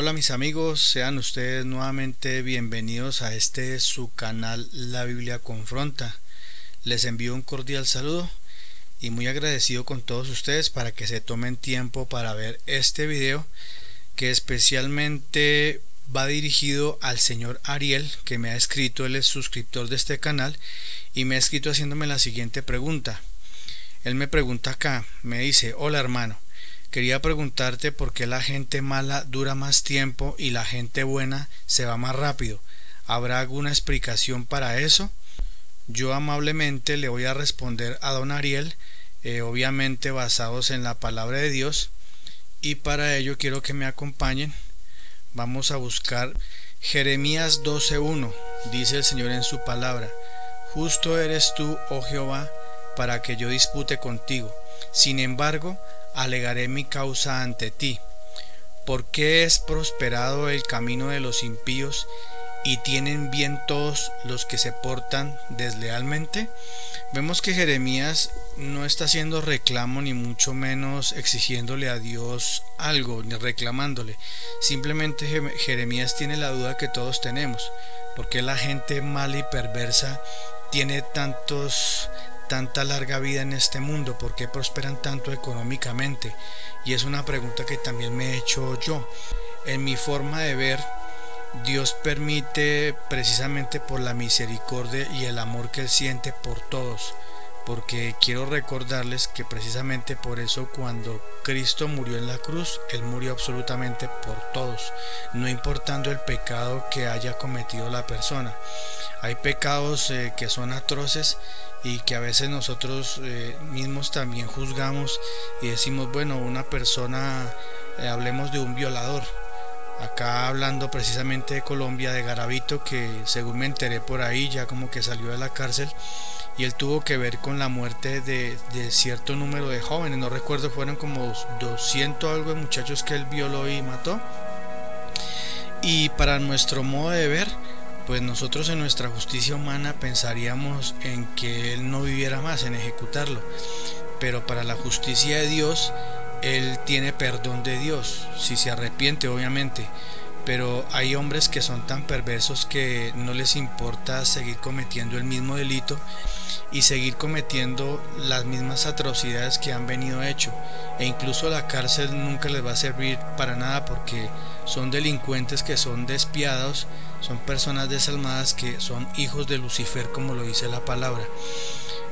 Hola mis amigos, sean ustedes nuevamente bienvenidos a este su canal La Biblia Confronta. Les envío un cordial saludo y muy agradecido con todos ustedes para que se tomen tiempo para ver este video que especialmente va dirigido al señor Ariel que me ha escrito, él es suscriptor de este canal y me ha escrito haciéndome la siguiente pregunta. Él me pregunta acá, me dice, hola hermano, Quería preguntarte por qué la gente mala dura más tiempo y la gente buena se va más rápido. ¿Habrá alguna explicación para eso? Yo amablemente le voy a responder a don Ariel, eh, obviamente basados en la palabra de Dios, y para ello quiero que me acompañen. Vamos a buscar Jeremías 12.1, dice el Señor en su palabra, Justo eres tú, oh Jehová, para que yo dispute contigo. Sin embargo, alegaré mi causa ante ti. ¿Por qué es prosperado el camino de los impíos y tienen bien todos los que se portan deslealmente? Vemos que Jeremías no está haciendo reclamo ni mucho menos exigiéndole a Dios algo ni reclamándole. Simplemente Jeremías tiene la duda que todos tenemos. ¿Por qué la gente mala y perversa tiene tantos tanta larga vida en este mundo? ¿Por qué prosperan tanto económicamente? Y es una pregunta que también me he hecho yo. En mi forma de ver, Dios permite precisamente por la misericordia y el amor que Él siente por todos porque quiero recordarles que precisamente por eso cuando Cristo murió en la cruz, Él murió absolutamente por todos, no importando el pecado que haya cometido la persona. Hay pecados eh, que son atroces y que a veces nosotros eh, mismos también juzgamos y decimos, bueno, una persona, eh, hablemos de un violador, acá hablando precisamente de Colombia, de Garavito, que según me enteré por ahí, ya como que salió de la cárcel, y él tuvo que ver con la muerte de, cierto número de jóvenes, no recuerdo, fueron como 200 algo de muchachos que él violó y mató. Y para nuestro modo de ver, pues nosotros en nuestra justicia humana pensaríamos en que él no viviera más, en ejecutarlo. Pero para la justicia de Dios, él tiene perdón de Dios, si se arrepiente obviamente pero hay hombres que son tan perversos que no les importa seguir cometiendo el mismo delito y seguir cometiendo las mismas atrocidades que han venido hecho. E incluso la cárcel nunca les va a servir para nada porque son delincuentes que son despiadados son personas desalmadas que son hijos de Lucifer como lo dice la palabra.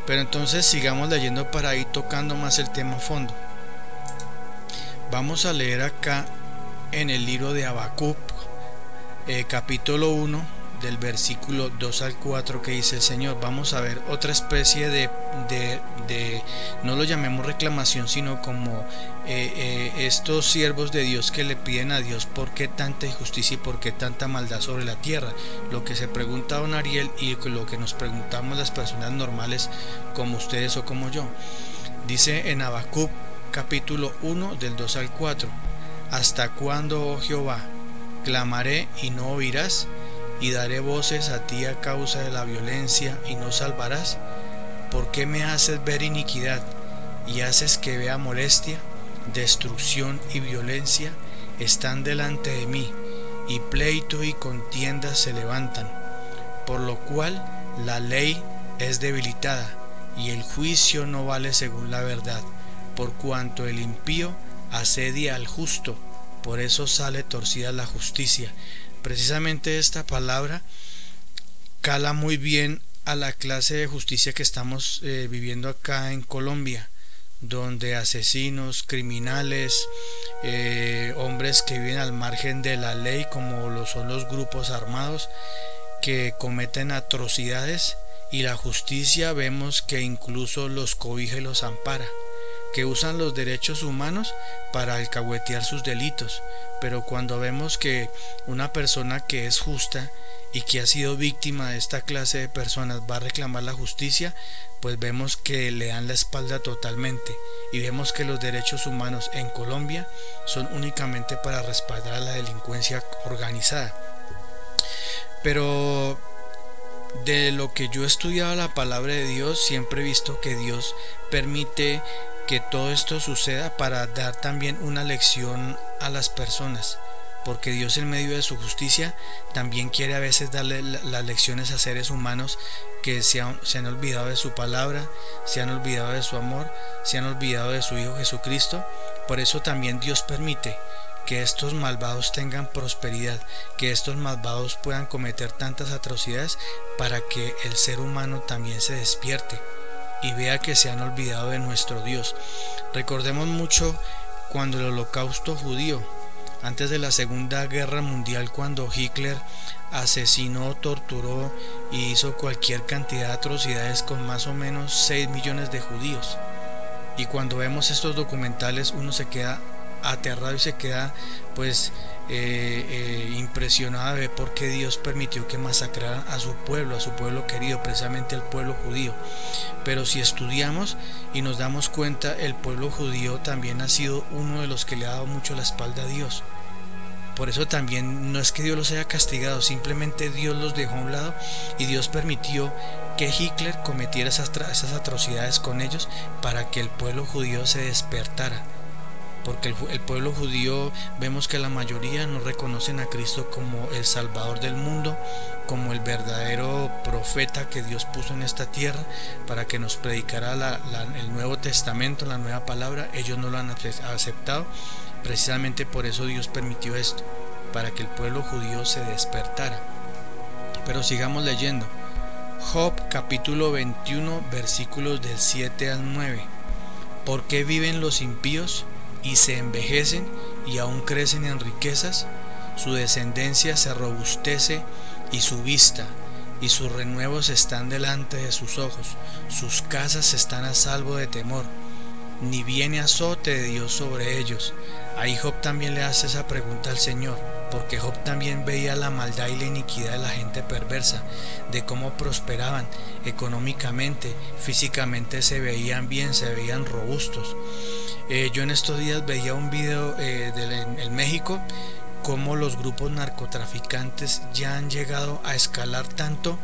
Pero entonces sigamos leyendo para ir tocando más el tema a fondo. Vamos a leer acá en el libro de Habacuc, eh, capítulo 1, del versículo 2 al 4 que dice el Señor, vamos a ver otra especie de, de, no lo llamemos reclamación, sino como eh, eh, estos siervos de Dios que le piden a Dios por qué tanta injusticia y por qué tanta maldad sobre la tierra. Lo que se pregunta don Ariel y lo que nos preguntamos las personas normales como ustedes o como yo. Dice en Habacuc capítulo 1 del 2 al 4. ¿Hasta cuándo, oh Jehová? Clamaré y no oirás, y daré voces a ti a causa de la violencia y no salvarás. ¿Por qué me haces ver iniquidad y haces que vea molestia? Destrucción y violencia están delante de mí, y pleito y contienda se levantan, por lo cual la ley es debilitada, y el juicio no vale según la verdad, por cuanto el impío asedia al justo, por eso sale torcida la justicia. Precisamente esta palabra cala muy bien a la clase de justicia que estamos eh, viviendo acá en Colombia, donde asesinos, criminales, eh, hombres que viven al margen de la ley, como lo son los grupos armados, que cometen atrocidades, y la justicia vemos que incluso los cobija y los ampara que usan los derechos humanos para alcahuetear sus delitos, pero cuando vemos que una persona que es justa y que ha sido víctima de esta clase de personas va a reclamar la justicia, pues vemos que le dan la espalda totalmente y vemos que los derechos humanos en Colombia son únicamente para respaldar a la delincuencia organizada. Pero de lo que yo he estudiado la palabra de Dios, siempre he visto que Dios permite que todo esto suceda para dar también una lección a las personas, porque Dios en medio de su justicia también quiere a veces darle las lecciones a seres humanos que se han, se han, olvidado de su palabra, se han olvidado de su amor, se han olvidado de su Hijo Jesucristo. Por eso también Dios permite que estos malvados tengan prosperidad, que estos malvados puedan cometer tantas atrocidades para que el ser humano también se despierte y vea que se han olvidado de nuestro Dios. Recordemos mucho cuando el holocausto judío, antes de la Segunda Guerra Mundial, cuando Hitler asesinó, torturó y hizo cualquier cantidad de atrocidades con más o menos 6 millones de judíos. Y cuando vemos estos documentales uno se queda aterrado y se queda pues eh, eh, impresionado de por qué Dios permitió que masacraran a su pueblo, a su pueblo querido, precisamente el pueblo judío. Pero si estudiamos y nos damos cuenta, el pueblo judío también ha sido uno de los que le ha dado mucho la espalda a Dios. Por eso también no es que Dios los haya castigado, simplemente Dios los dejó a un lado y Dios permitió que Hitler cometiera esas atrocidades con ellos para que el pueblo judío se despertara porque el, pueblo judío vemos que la mayoría no reconocen a Cristo como el Salvador del mundo, como el verdadero profeta que Dios puso en esta tierra para que nos predicara el Nuevo Testamento, la nueva palabra. Ellos no lo han aceptado. Precisamente por eso Dios permitió esto, para que el pueblo judío se despertara. Pero sigamos leyendo. Job capítulo 21 versículos del 7 al 9. ¿Por qué viven los impíos? Y se envejecen y aún crecen en riquezas, su descendencia se robustece y su vista y sus renuevos están delante de sus ojos, sus casas están a salvo de temor, ni viene azote de Dios sobre ellos. Ahí Job también le hace esa pregunta al Señor, porque Job también veía la maldad y la iniquidad de la gente perversa, de cómo prosperaban económicamente, físicamente se veían bien, se veían robustos. Eh, yo en estos días veía un video eh, en, México cómo los grupos narcotraficantes ya han llegado a escalar tanto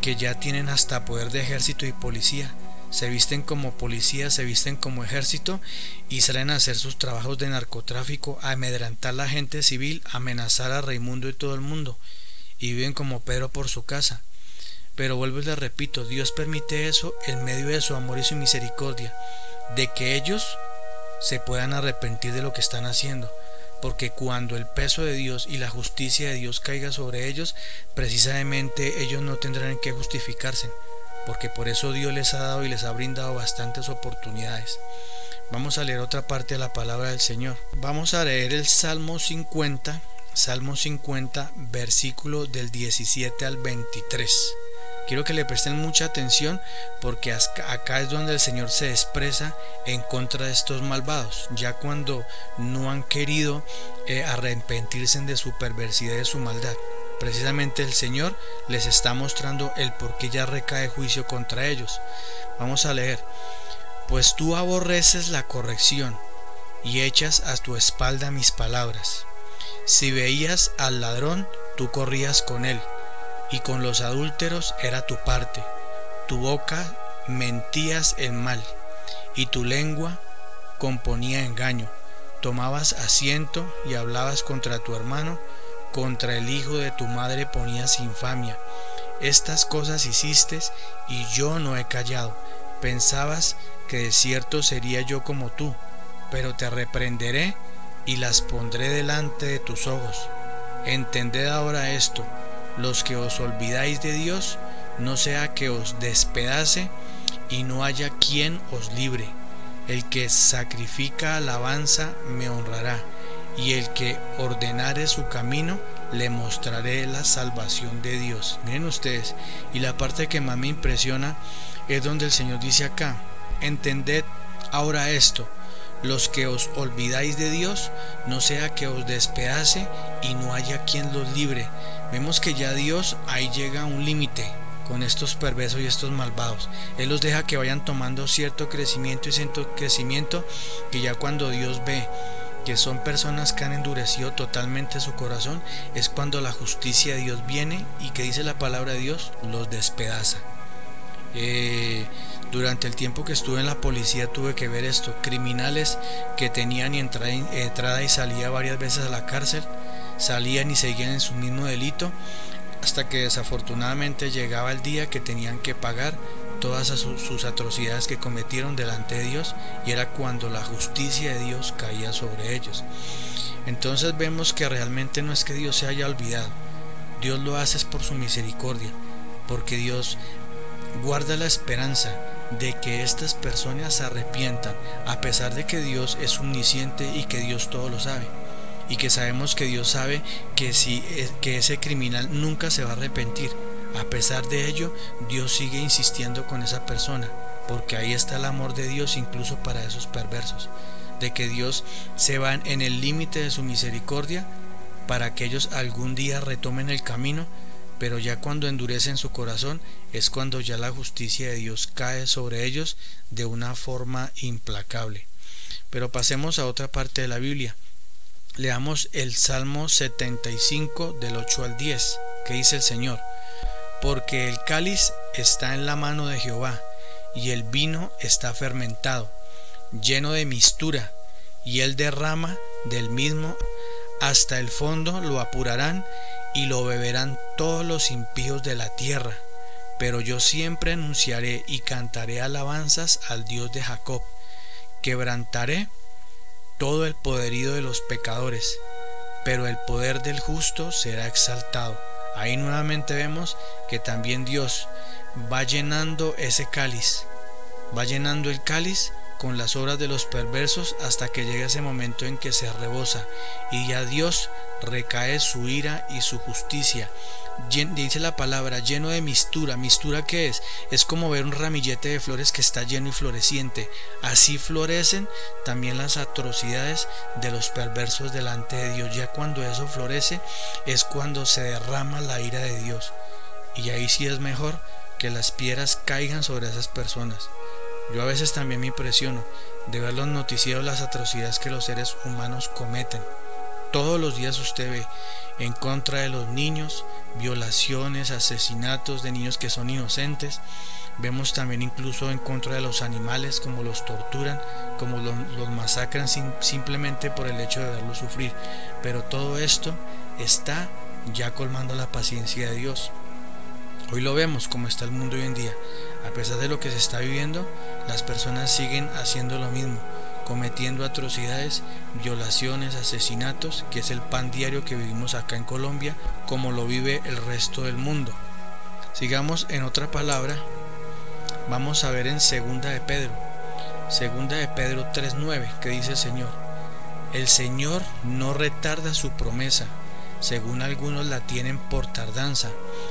que ya tienen hasta poder de ejército y policía. Se visten como policía, se visten como ejército y salen a hacer sus trabajos de narcotráfico, a amedrentar a la gente civil, amenazar a Raimundo y todo el mundo. Y viven como Pedro por su casa. Pero vuelvo y les repito, Dios permite eso en medio de su amor y su misericordia, de que ellos se puedan arrepentir de lo que están haciendo, porque cuando el peso de Dios y la justicia de Dios caiga sobre ellos, precisamente ellos no tendrán que justificarse, porque por eso Dios les ha dado y les ha brindado bastantes oportunidades. Vamos a leer otra parte de la palabra del Señor. Vamos a leer el Salmo 50, Salmo 50, versículo del 17 al 23. Quiero que le presten mucha atención porque acá es donde el Señor se expresa en contra de estos malvados, ya cuando no han querido eh, arrepentirse de su perversidad y de su maldad. Precisamente el Señor les está mostrando el por qué ya recae juicio contra ellos. Vamos a leer. Pues tú aborreces la corrección y echas a tu espalda mis palabras. Si veías al ladrón, tú corrías con él y con los adúlteros era tu parte. Tu boca mentías el mal, y tu lengua componía engaño. Tomabas asiento y hablabas contra tu hermano, contra el hijo de tu madre ponías infamia. Estas cosas hiciste y yo no he callado. Pensabas que de cierto sería yo como tú, pero te reprenderé y las pondré delante de tus ojos. Entended ahora esto, los que os olvidáis de Dios, no sea que os despedace y no haya quien os libre. El que sacrifica alabanza me honrará, y el que ordenare su camino, le mostraré la salvación de Dios. Miren ustedes, y la parte que más me impresiona es donde el Señor dice acá, entended ahora esto, los que os olvidáis de Dios, no sea que os despedace y no haya quien los libre. Vemos que ya Dios ahí llega a un límite con estos perversos y estos malvados. Él los deja que vayan tomando cierto crecimiento y cierto crecimiento que ya cuando Dios ve que son personas que han endurecido totalmente su corazón, es cuando la justicia de Dios viene y que dice la palabra de Dios, los despedaza. Eh, durante el tiempo que estuve en la policía tuve que ver esto, criminales que tenían entrada, y salida varias veces a la cárcel, salían y seguían en su mismo delito hasta que desafortunadamente llegaba el día que tenían que pagar todas sus atrocidades que cometieron delante de Dios y era cuando la justicia de Dios caía sobre ellos. Entonces vemos que realmente no es que Dios se haya olvidado, Dios lo hace por su misericordia, porque Dios guarda la esperanza de que estas personas se arrepientan, a pesar de que Dios es omnisciente y que Dios todo lo sabe. Y que sabemos que Dios sabe que, si, que ese criminal nunca se va a arrepentir. A pesar de ello, Dios sigue insistiendo con esa persona, porque ahí está el amor de Dios incluso para esos perversos, de que Dios se va en el límite de su misericordia para que ellos algún día retomen el camino pero ya cuando endurecen su corazón es cuando ya la justicia de Dios cae sobre ellos de una forma implacable. Pero pasemos a otra parte de la Biblia. Leamos el Salmo 75 del 8 al 10, que dice el Señor, porque el cáliz está en la mano de Jehová, y el vino está fermentado, lleno de mistura, y él derrama del mismo hasta el fondo lo apurarán y lo beberán todos los impíos de la tierra. Pero yo siempre anunciaré y cantaré alabanzas al Dios de Jacob. Quebrantaré todo el poderío de los pecadores, pero el poder del justo será exaltado. Ahí nuevamente vemos que también Dios va llenando ese cáliz, va llenando el cáliz con las obras de los perversos hasta que llega ese momento en que se rebosa y ya Dios recae su ira y su justicia. Dice la palabra lleno de mistura. ¿Mistura qué es? Es como ver un ramillete de flores que está lleno y floreciente. Así florecen también las atrocidades de los perversos delante de Dios. Ya cuando eso florece es cuando se derrama la ira de Dios. Y ahí sí es mejor que las piedras caigan sobre esas personas. Yo a veces también me impresiono de ver los noticieros las atrocidades que los seres humanos cometen. Todos los días usted ve en contra de los niños, violaciones, asesinatos de niños que son inocentes. Vemos también incluso en contra de los animales, como los torturan, como los, masacran simplemente por el hecho de verlos sufrir. Pero todo esto está ya colmando la paciencia de Dios. Hoy lo vemos como está el mundo hoy en día. A pesar de lo que se está viviendo, las personas siguen haciendo lo mismo, cometiendo atrocidades, violaciones, asesinatos, que es el pan diario que vivimos acá en Colombia, como lo vive el resto del mundo. Sigamos en otra palabra, vamos a ver en segunda de Pedro, segunda de Pedro 3:9, que dice el Señor: El Señor no retarda su promesa, según algunos la tienen por tardanza,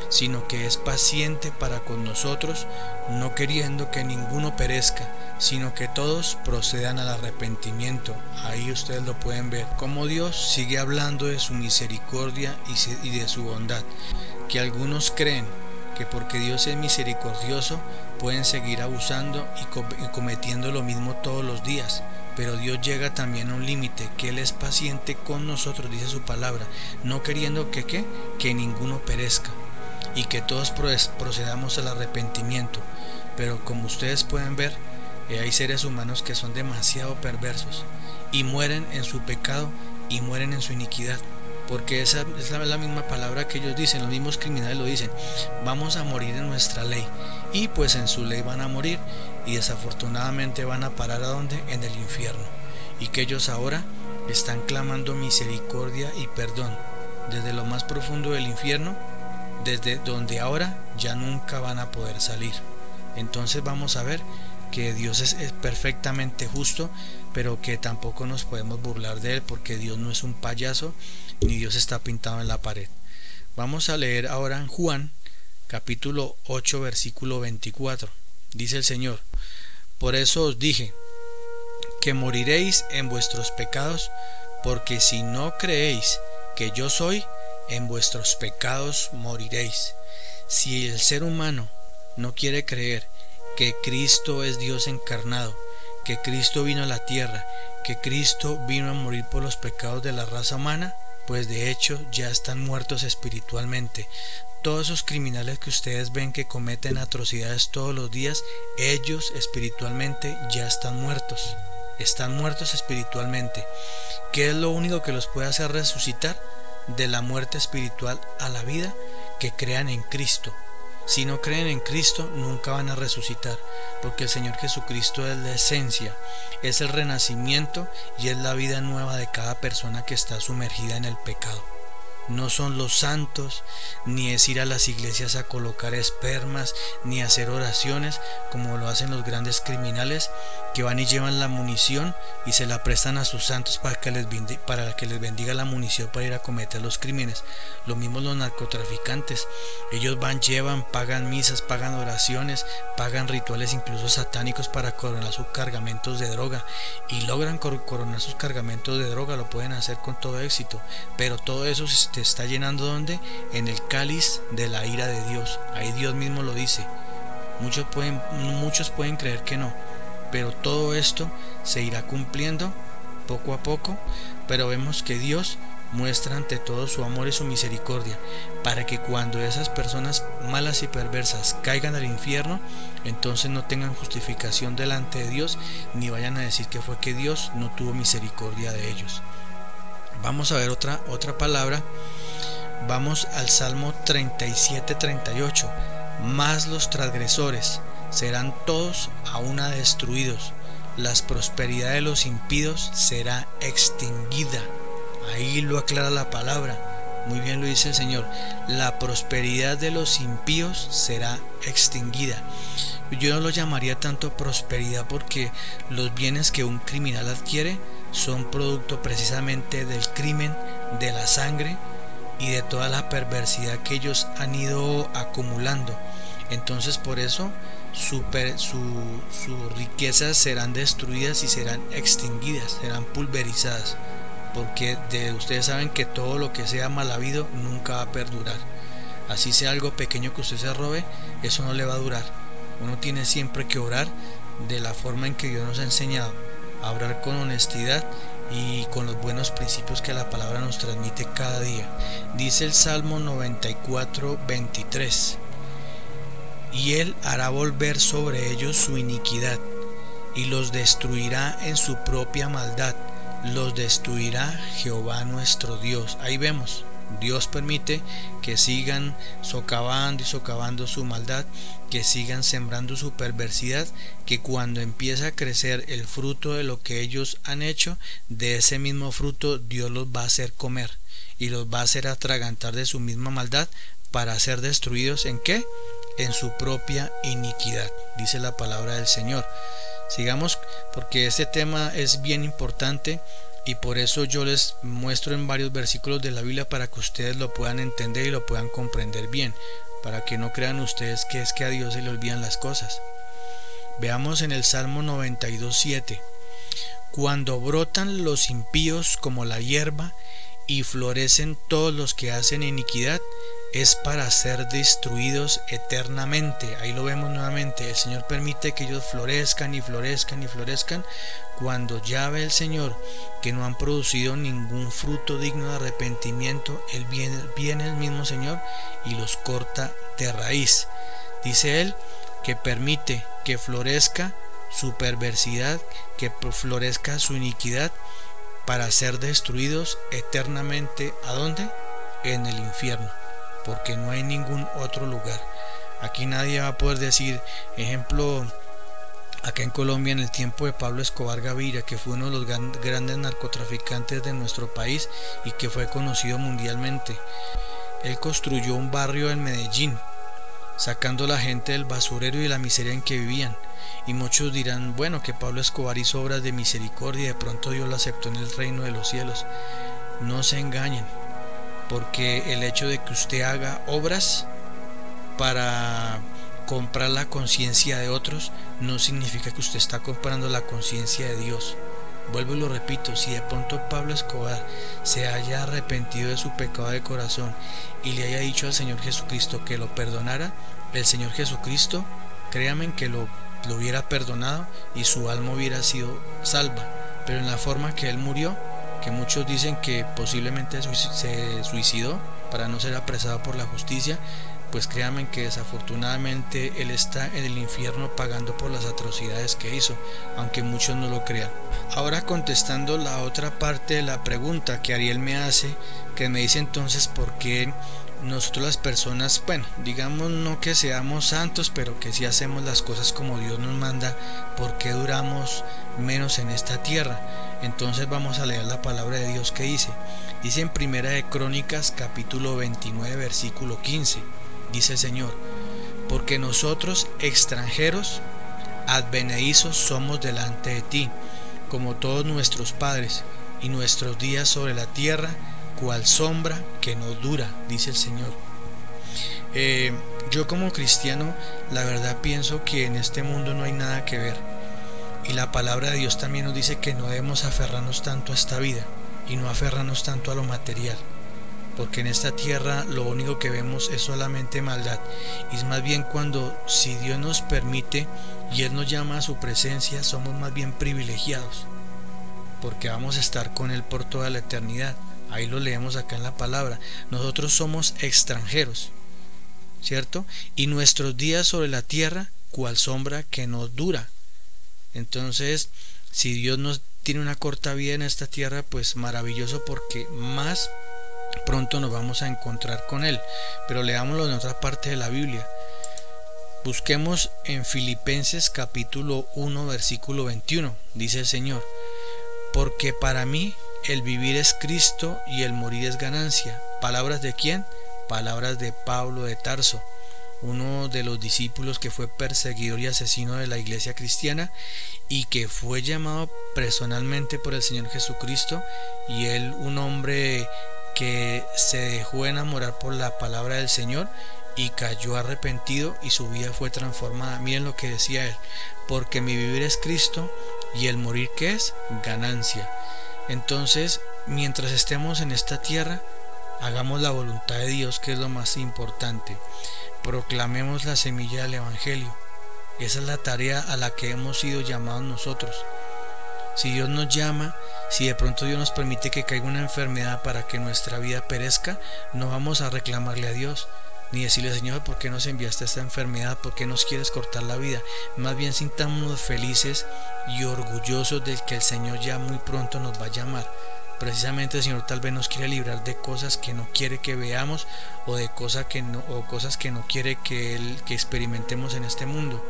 sino que es paciente para con nosotros, no queriendo que ninguno perezca, sino que todos procedan al arrepentimiento. Ahí ustedes lo pueden ver, como Dios sigue hablando de su misericordia y de su bondad, que algunos creen que porque Dios es misericordioso pueden seguir abusando y cometiendo lo mismo todos los días pero Dios llega también a un límite, que Él es paciente con nosotros, dice su palabra, no queriendo que, que ninguno perezca y que todos procedamos al arrepentimiento. Pero como ustedes pueden ver, eh, hay seres humanos que son demasiado perversos y mueren en su pecado y mueren en su iniquidad. Porque esa es la, misma palabra que ellos dicen, los mismos criminales lo dicen, vamos a morir en nuestra ley. Y pues en su ley van a morir y desafortunadamente van a parar a donde? En el infierno. Y que ellos ahora están clamando misericordia y perdón desde lo más profundo del infierno, desde donde ahora ya nunca van a poder salir. Entonces vamos a ver que Dios es, perfectamente justo, pero que tampoco nos podemos burlar de Él porque Dios no es un payaso ni Dios está pintado en la pared. Vamos a leer ahora en Juan capítulo 8 versículo 24. Dice el Señor, por eso os dije, que moriréis en vuestros pecados, porque si no creéis que yo soy, en vuestros pecados moriréis. Si el ser humano no quiere creer que Cristo es Dios encarnado, que Cristo vino a la tierra, que Cristo vino a morir por los pecados de la raza humana, pues de hecho ya están muertos espiritualmente, todos esos criminales que ustedes ven que cometen atrocidades todos los días, ellos espiritualmente ya están muertos. Están muertos espiritualmente. ¿Qué es lo único que los puede hacer resucitar? de la muerte espiritual a la vida que crean en Cristo. Si no creen en Cristo, nunca van a resucitar, porque el Señor Jesucristo es la esencia, es el renacimiento y es la vida nueva de cada persona que está sumergida en el pecado no son los santos, ni es ir a las iglesias a colocar espermas, ni hacer oraciones como lo hacen los grandes criminales que van y llevan la munición y se la prestan a sus santos para que les, para que les bendiga la munición para ir a cometer los crímenes. Lo mismo los narcotraficantes. Ellos van, llevan, pagan misas, pagan oraciones, pagan rituales incluso satánicos para coronar sus cargamentos de droga y logran coronar sus cargamentos de droga. Lo pueden hacer con todo éxito, pero todo eso se está llenando donde? En el cáliz de la ira de Dios. Ahí Dios mismo lo dice. Muchos pueden, muchos pueden creer que no, pero todo esto se irá cumpliendo poco a poco, pero vemos que Dios muestra ante todo su amor y su misericordia, para que cuando esas personas malas y perversas caigan al infierno, entonces no tengan justificación delante de Dios, ni vayan a decir que fue que Dios no tuvo misericordia de ellos. Vamos a ver otra, otra palabra. Vamos al Salmo 37-38. Más los transgresores serán todos a una destruidos. Las prosperidad de los impíos será extinguida. Ahí lo aclara la palabra. Muy bien lo dice el Señor. La prosperidad de los impíos será extinguida. Yo no lo llamaría tanto prosperidad porque los bienes que un criminal adquiere son producto precisamente del crimen, de la sangre y de toda la perversidad que ellos han ido acumulando. Entonces por eso sus riquezas serán destruidas y serán extinguidas, serán pulverizadas. Porque de, ustedes saben que todo lo que sea mal habido nunca va a perdurar. Así sea algo pequeño que usted se robe, eso no le va a durar. Uno tiene siempre que orar de la forma en que Dios nos ha enseñado a orar con honestidad y con los buenos principios que la palabra nos transmite cada día. Dice el Salmo 94, 23. Y él hará volver sobre ellos su iniquidad y los destruirá en su propia maldad. Los destruirá Jehová nuestro Dios. Ahí vemos, Dios permite que sigan socavando y socavando su maldad, que sigan sembrando su perversidad, que cuando empieza a crecer el fruto de lo que ellos han hecho, de ese mismo fruto Dios los va a hacer comer y los va a hacer atragantar de su misma maldad para ser destruidos en qué? En su propia iniquidad, dice la palabra del Señor. Sigamos porque este tema es bien importante y por eso yo les muestro en varios versículos de la Biblia para que ustedes lo puedan entender y lo puedan comprender bien, para que no crean ustedes que es que a Dios se le olvidan las cosas. Veamos en el Salmo 92.7. Cuando brotan los impíos como la hierba y florecen todos los que hacen iniquidad, es para ser destruidos eternamente. Ahí lo vemos nuevamente. El Señor permite que ellos florezcan y florezcan y florezcan. Cuando ya ve el Señor que no han producido ningún fruto digno de arrepentimiento, Él viene, viene el mismo Señor y los corta de raíz. Dice Él que permite que florezca su perversidad, que florezca su iniquidad para ser destruidos eternamente. ¿A dónde? En el infierno porque no hay ningún otro lugar. Aquí nadie va a poder decir, ejemplo, acá en Colombia en el tiempo de Pablo Escobar Gaviria, que fue uno de los grandes narcotraficantes de nuestro país y que fue conocido mundialmente. Él construyó un barrio en Medellín, sacando a la gente del basurero y la miseria en que vivían. Y muchos dirán, bueno, que Pablo Escobar hizo obras de misericordia y de pronto Dios lo aceptó en el reino de los cielos. No se engañen, porque el hecho de que usted haga obras para comprar la conciencia de otros no significa que usted está comprando la conciencia de Dios. Vuelvo y lo repito, si de pronto Pablo Escobar se haya arrepentido de su pecado de corazón y le haya dicho al Señor Jesucristo que lo perdonara, el Señor Jesucristo, créanme que lo, lo hubiera perdonado y su alma hubiera sido salva. Pero en la forma que él murió, que muchos dicen que posiblemente se suicidó para no ser apresado por la justicia, pues créanme que desafortunadamente él está en el infierno pagando por las atrocidades que hizo, aunque muchos no lo crean. Ahora contestando la otra parte de la pregunta que Ariel me hace, que me dice entonces por qué nosotros las personas, bueno, digamos no que seamos santos, pero que si hacemos las cosas como Dios nos manda, ¿por qué duramos menos en esta tierra? Entonces vamos a leer la palabra de Dios que dice. Dice en Primera de Crónicas capítulo 29 versículo 15. Dice el Señor, porque nosotros extranjeros advenedizos somos delante de ti, como todos nuestros padres, y nuestros días sobre la tierra cual sombra que no dura, dice el Señor. Eh, yo como cristiano, la verdad pienso que en este mundo no hay nada que ver. Y la palabra de Dios también nos dice que no debemos aferrarnos tanto a esta vida y no aferrarnos tanto a lo material. Porque en esta tierra lo único que vemos es solamente maldad. Y es más bien cuando si Dios nos permite y Él nos llama a su presencia, somos más bien privilegiados. Porque vamos a estar con Él por toda la eternidad. Ahí lo leemos acá en la palabra. Nosotros somos extranjeros, ¿cierto? Y nuestros días sobre la tierra, cual sombra que no dura. Entonces, si Dios nos tiene una corta vida en esta tierra, pues maravilloso porque más pronto nos vamos a encontrar con Él. Pero leámoslo en otra parte de la Biblia. Busquemos en Filipenses capítulo 1 versículo 21. Dice el Señor, porque para mí el vivir es Cristo y el morir es ganancia. ¿Palabras de quién? Palabras de Pablo de Tarso, uno de los discípulos que fue perseguidor y asesino de la iglesia cristiana y que fue llamado personalmente por el Señor Jesucristo y él un hombre que se dejó enamorar por la palabra del Señor y cayó arrepentido y su vida fue transformada. Miren lo que decía él, porque mi vivir es Cristo y el morir que es ganancia. Entonces, mientras estemos en esta tierra, hagamos la voluntad de Dios, que es lo más importante. Proclamemos la semilla del Evangelio. Esa es la tarea a la que hemos sido llamados nosotros. Si Dios nos llama, si de pronto Dios nos permite que caiga una enfermedad para que nuestra vida perezca, no vamos a reclamarle a Dios, ni decirle, Señor, ¿por qué nos enviaste esta enfermedad? ¿Por qué nos quieres cortar la vida? Más bien sintámonos felices y orgullosos del que el Señor ya muy pronto nos va a llamar. Precisamente el Señor tal vez nos quiere librar de cosas que no quiere que veamos o de cosas que no, o cosas que no quiere que, él, que experimentemos en este mundo.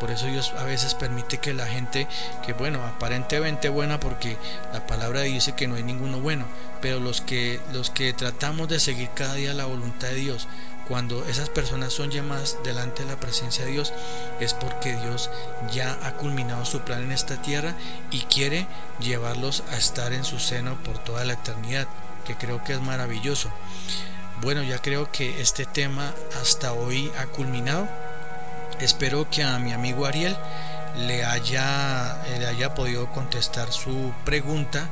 Por eso Dios a veces permite que la gente, que bueno, aparentemente buena, porque la palabra dice que no hay ninguno bueno, pero los que, los que tratamos de seguir cada día la voluntad de Dios, cuando esas personas son llamadas delante de la presencia de Dios, es porque Dios ya ha culminado su plan en esta tierra y quiere llevarlos a estar en su seno por toda la eternidad, que creo que es maravilloso. Bueno, ya creo que este tema hasta hoy ha culminado Espero que a mi amigo Ariel le haya, le haya podido contestar su pregunta.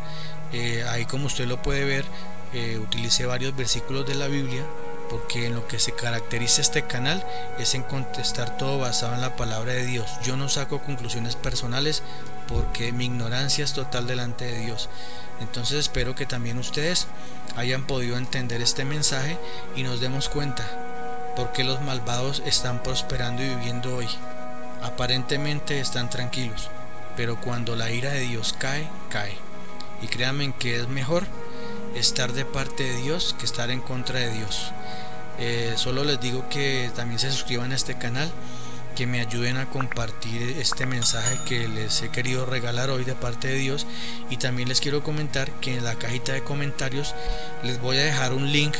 Eh, ahí como usted lo puede ver, eh, utilicé varios versículos de la Biblia porque en lo que se caracteriza este canal es en contestar todo basado en la palabra de Dios. Yo no saco conclusiones personales porque mi ignorancia es total delante de Dios. Entonces espero que también ustedes hayan podido entender este mensaje y nos demos cuenta porque los malvados están prosperando y viviendo hoy. Aparentemente están tranquilos, pero cuando la ira de Dios cae, cae. Y créanme que es mejor estar de parte de Dios que estar en contra de Dios. Eh, solo les digo que también se suscriban a este canal, que me ayuden a compartir este mensaje que les he querido regalar hoy de parte de Dios. Y también les quiero comentar que en la cajita de comentarios les voy a dejar un link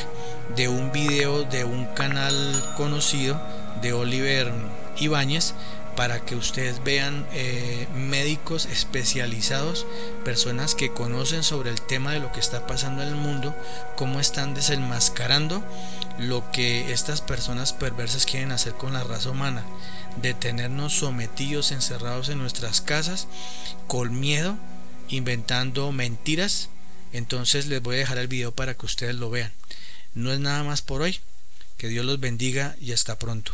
de un video de un canal conocido de Oliver Ibáñez para que ustedes vean eh, médicos especializados, personas que conocen sobre el tema de lo que está pasando en el mundo, cómo están desenmascarando lo que estas personas perversas quieren hacer con la raza humana, de tenernos sometidos, encerrados en nuestras casas, con miedo, inventando mentiras. Entonces les voy a dejar el video para que ustedes lo vean. No es nada más por hoy. Que Dios los bendiga y hasta pronto.